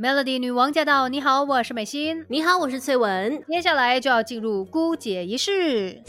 Melody 女王驾到！你好，我是美心。你好，我是翠文。接下来就要进入姑姐仪式。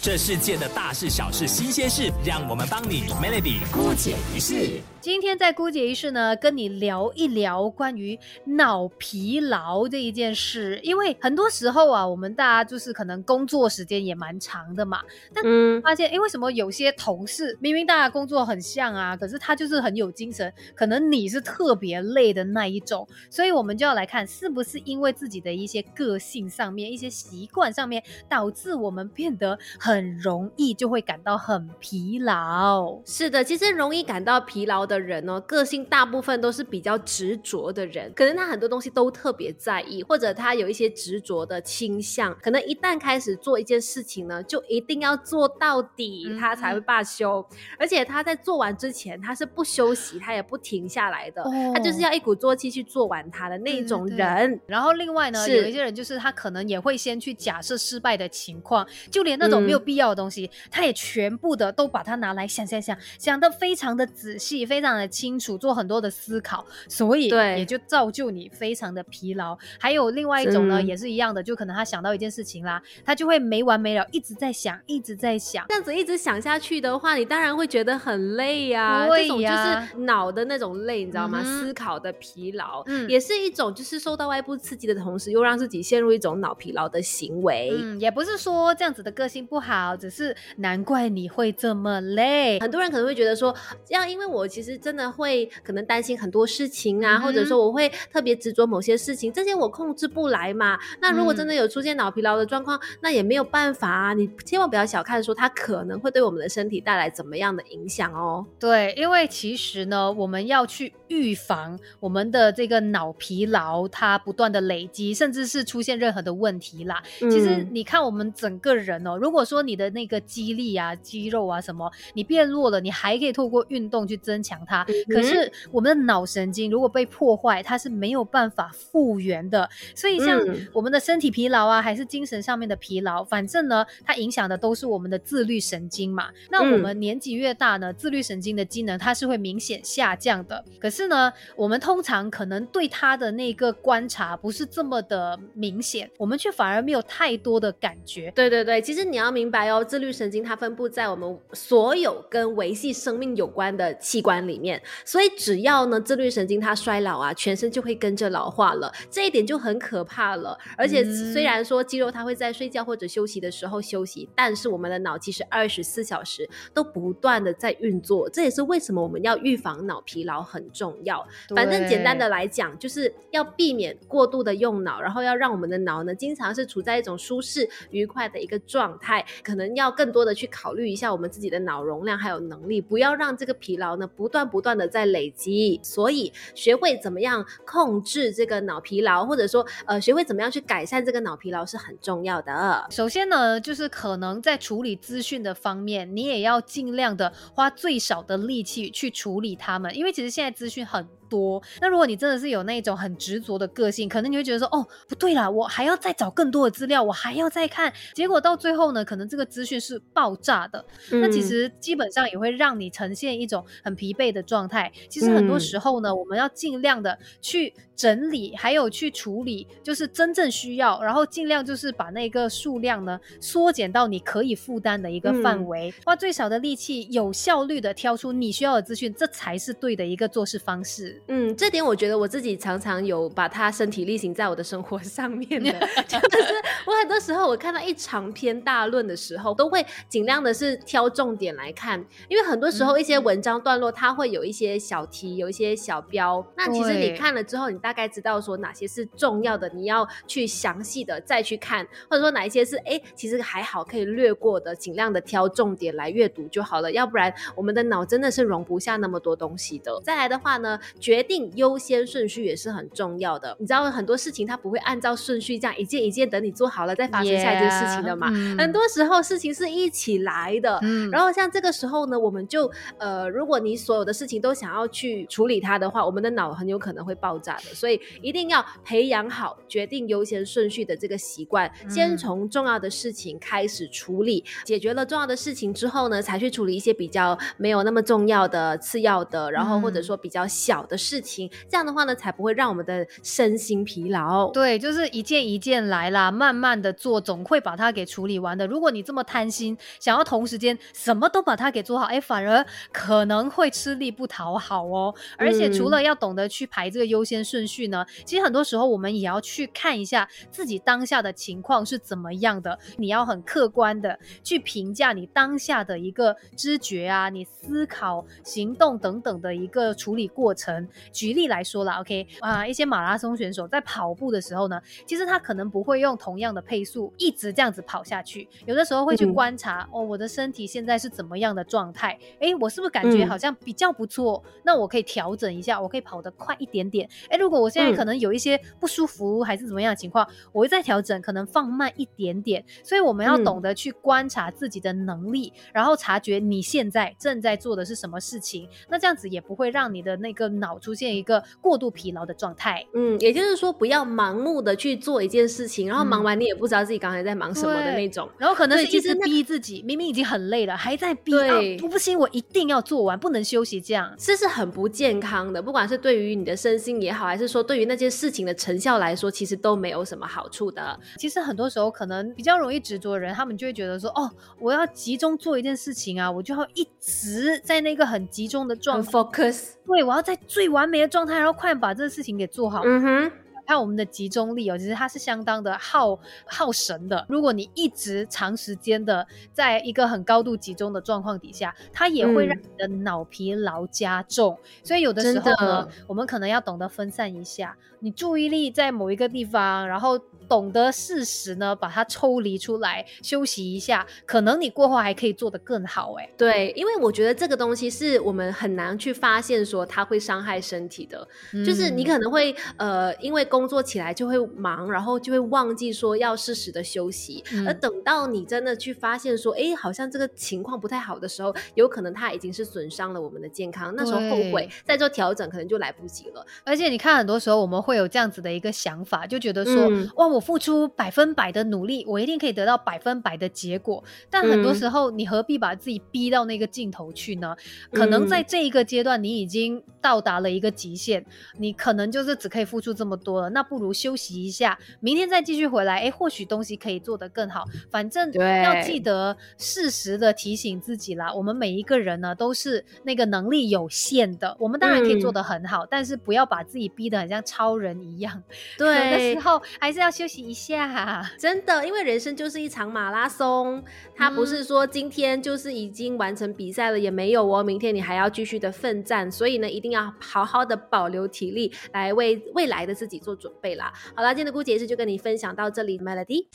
这世界的大事小事新鲜事，让我们帮你 Melody 姑姐仪式。今天在姑姐仪式呢，跟你聊一聊关于脑疲劳这一件事。因为很多时候啊，我们大家就是可能工作时间也蛮长的嘛，但发现，哎，为什么有些同事明明大家工作很像啊，可是他就是很有精神，可能你是特别累的那一种。所以我们就要来看，是不是因为自己的一些个性上面、一些习惯上面，导致我们变得很容易就会感到很疲劳。是的，其实容易感到疲劳。的人呢，个性大部分都是比较执着的人，可能他很多东西都特别在意，或者他有一些执着的倾向，可能一旦开始做一件事情呢，就一定要做到底，他才会罢休。而且他在做完之前，他是不休息，他也不停下来的，他就是要一鼓作气去做完他的那种人。然后另外呢，有一些人就是他可能也会先去假设失败的情况，就连那种没有必要的东西，他也全部的都把它拿来想想想，想的非常的仔细，非。非常的清楚，做很多的思考，所以也就造就你非常的疲劳。还有另外一种呢，也是一样的，就可能他想到一件事情啦，他就会没完没了，一直在想，一直在想。这样子一直想下去的话，你当然会觉得很累呀。这种就是脑的那种累，你知道吗？思考的疲劳，嗯，也是一种就是受到外部刺激的同时，又让自己陷入一种脑疲劳的行为。嗯，也不是说这样子的个性不好，只是难怪你会这么累。很多人可能会觉得说，这样因为我其实。真的会可能担心很多事情啊，或者说我会特别执着某些事情，这些我控制不来嘛。那如果真的有出现脑疲劳的状况，那也没有办法啊。你千万不要小看说它可能会对我们的身体带来怎么样的影响哦。对，因为其实呢，我们要去预防我们的这个脑疲劳它不断的累积，甚至是出现任何的问题啦。其实你看我们整个人哦，如果说你的那个肌力啊、肌肉啊什么你变弱了，你还可以透过运动去增强。它可是我们的脑神经如果被破坏，它是没有办法复原的。所以像我们的身体疲劳啊，还是精神上面的疲劳，反正呢，它影响的都是我们的自律神经嘛。那我们年纪越大呢，自律神经的机能它是会明显下降的。可是呢，我们通常可能对它的那个观察不是这么的明显，我们却反而没有太多的感觉。对对对，其实你要明白哦，自律神经它分布在我们所有跟维系生命有关的器官里。面，所以只要呢自律神经它衰老啊，全身就会跟着老化了，这一点就很可怕了。而且虽然说肌肉它会在睡觉或者休息的时候休息，但是我们的脑其实二十四小时都不断的在运作，这也是为什么我们要预防脑疲劳很重要。反正简单的来讲，就是要避免过度的用脑，然后要让我们的脑呢经常是处在一种舒适愉快的一个状态，可能要更多的去考虑一下我们自己的脑容量还有能力，不要让这个疲劳呢不断。不断的在累积，所以学会怎么样控制这个脑疲劳，或者说呃，学会怎么样去改善这个脑疲劳是很重要的。首先呢，就是可能在处理资讯的方面，你也要尽量的花最少的力气去处理它们，因为其实现在资讯很。多，那如果你真的是有那种很执着的个性，可能你会觉得说，哦，不对啦，我还要再找更多的资料，我还要再看，结果到最后呢，可能这个资讯是爆炸的，那其实基本上也会让你呈现一种很疲惫的状态。其实很多时候呢，我们要尽量的去整理，还有去处理，就是真正需要，然后尽量就是把那个数量呢缩减到你可以负担的一个范围，花最少的力气，有效率的挑出你需要的资讯，这才是对的一个做事方式。嗯，这点我觉得我自己常常有把它身体力行在我的生活 上面的，就是我很多时候我看到一长篇大论的时候，都会尽量的是挑重点来看，因为很多时候一些文章段落它会有一些小题，有一些小标，那其实你看了之后，你大概知道说哪些是重要的，你要去详细的再去看，或者说哪一些是哎其实还好可以略过的，尽量的挑重点来阅读就好了，要不然我们的脑真的是容不下那么多东西的。再来的话呢，决定优先顺序也是很重要的。你知道很多事情它不会按照顺序这样一件一件等你做好了再发生下一件事情的嘛？很多时候事情是一起来的。嗯然后像这个时候呢，我们就呃，如果你所有的事情都想要去处理它的话，我们的脑很有可能会爆炸的。所以一定要培养好决定优先顺序的这个习惯，先从重要的事情开始处理，解决了重要的事情之后呢，才去处理一些比较没有那么重要的次要的，然后或者说比较小的。的事情，这样的话呢，才不会让我们的身心疲劳。对，就是一件一件来啦，慢慢的做，总会把它给处理完的。如果你这么贪心，想要同时间什么都把它给做好，哎，反而可能会吃力不讨好哦。而且除了要懂得去排这个优先顺序呢，其实很多时候我们也要去看一下自己当下的情况是怎么样的，你要很客观的去评价你当下的一个知觉啊，你思考、行动等等的一个处理过程。举例来说啦 o k 啊，一些马拉松选手在跑步的时候呢，其实他可能不会用同样的配速一直这样子跑下去，有的时候会去观察哦，我的身体现在是怎么样的状态？哎，我是不是感觉好像比较不错？那我可以调整一下，我可以跑得快一点点。哎，如果我现在可能有一些不舒服还是怎么样的情况，我会再调整，可能放慢一点点。所以我们要懂得去观察自己的能力，然后察觉你现在正在做的是什么事情。那这样子也不会让你的那个脑出现一个过度疲劳的状态。嗯，也就是说，不要盲目的去做一件事情，然后忙完你也不知道自己刚才在忙什么的那种。然后可能是一直逼自己，明明已经很累了，还在逼啊！不不行，我一定要做完，不能休息，这样这是很不健康的。不管是对于你的身心也好，还是说对于那件事情的成效来说，其实都没有什么好处的。其实很多时候，可能比较容易执着的人，他们就会觉得说：“哦，我要集中做一件事情啊，我就要一直在那个很集中的状态 focus，对我要在最完美的状态，然后快把这个事情给做好。”嗯哼。看我们的集中力哦，其实它是相当的耗耗神的。如果你一直长时间的在一个很高度集中的状况底下，它也会让你的脑疲劳加重。所以有的时候呢，我们可能要懂得分散一下，你注意力在某一个地方，然后。懂得适时呢，把它抽离出来休息一下，可能你过后还可以做得更好。哎，对，因为我觉得这个东西是我们很难去发现说它会伤害身体的，就是你可能会呃，因为工作起来就会忙，然后就会忘记说要适时的休息，而等到你真的去发现说，哎，好像这个情况不太好的时候，有可能它已经是损伤了我们的健康，那时候后悔再做调整，可能就来不及了。而且你看，很多时候我们会有这样子的一个想法，就觉得说，嗯哇，我。付出百分百的努力，我一定可以得到百分百的结果。但很多时候，你何必把自己逼到那个尽头去呢？可能在这一个阶段，你已经到达了一个极限，你可能就是只可以付出这么多了。那不如休息一下，明天再继续回来。哎，或许东西可以做得更好。反正要记得适时的提醒自己啦。我们每一个人呢，都是那个能力有限的。我们当然可以做得很好，但是不要把自己逼得很像超人一样。对，有的时候还是要休息。一下，真的，因为人生就是一场马拉松，它不是说今天就是已经完成比赛了，也没有哦，明天你还要继续的奋战，所以呢，一定要好好的保留体力，来为未来的自己做准备啦。好啦，今天的姑姐是就跟你分享到这里，Melody。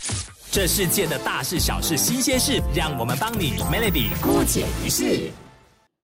这世界的大事小事新鲜事，让我们帮你 Melody 姑姐一事。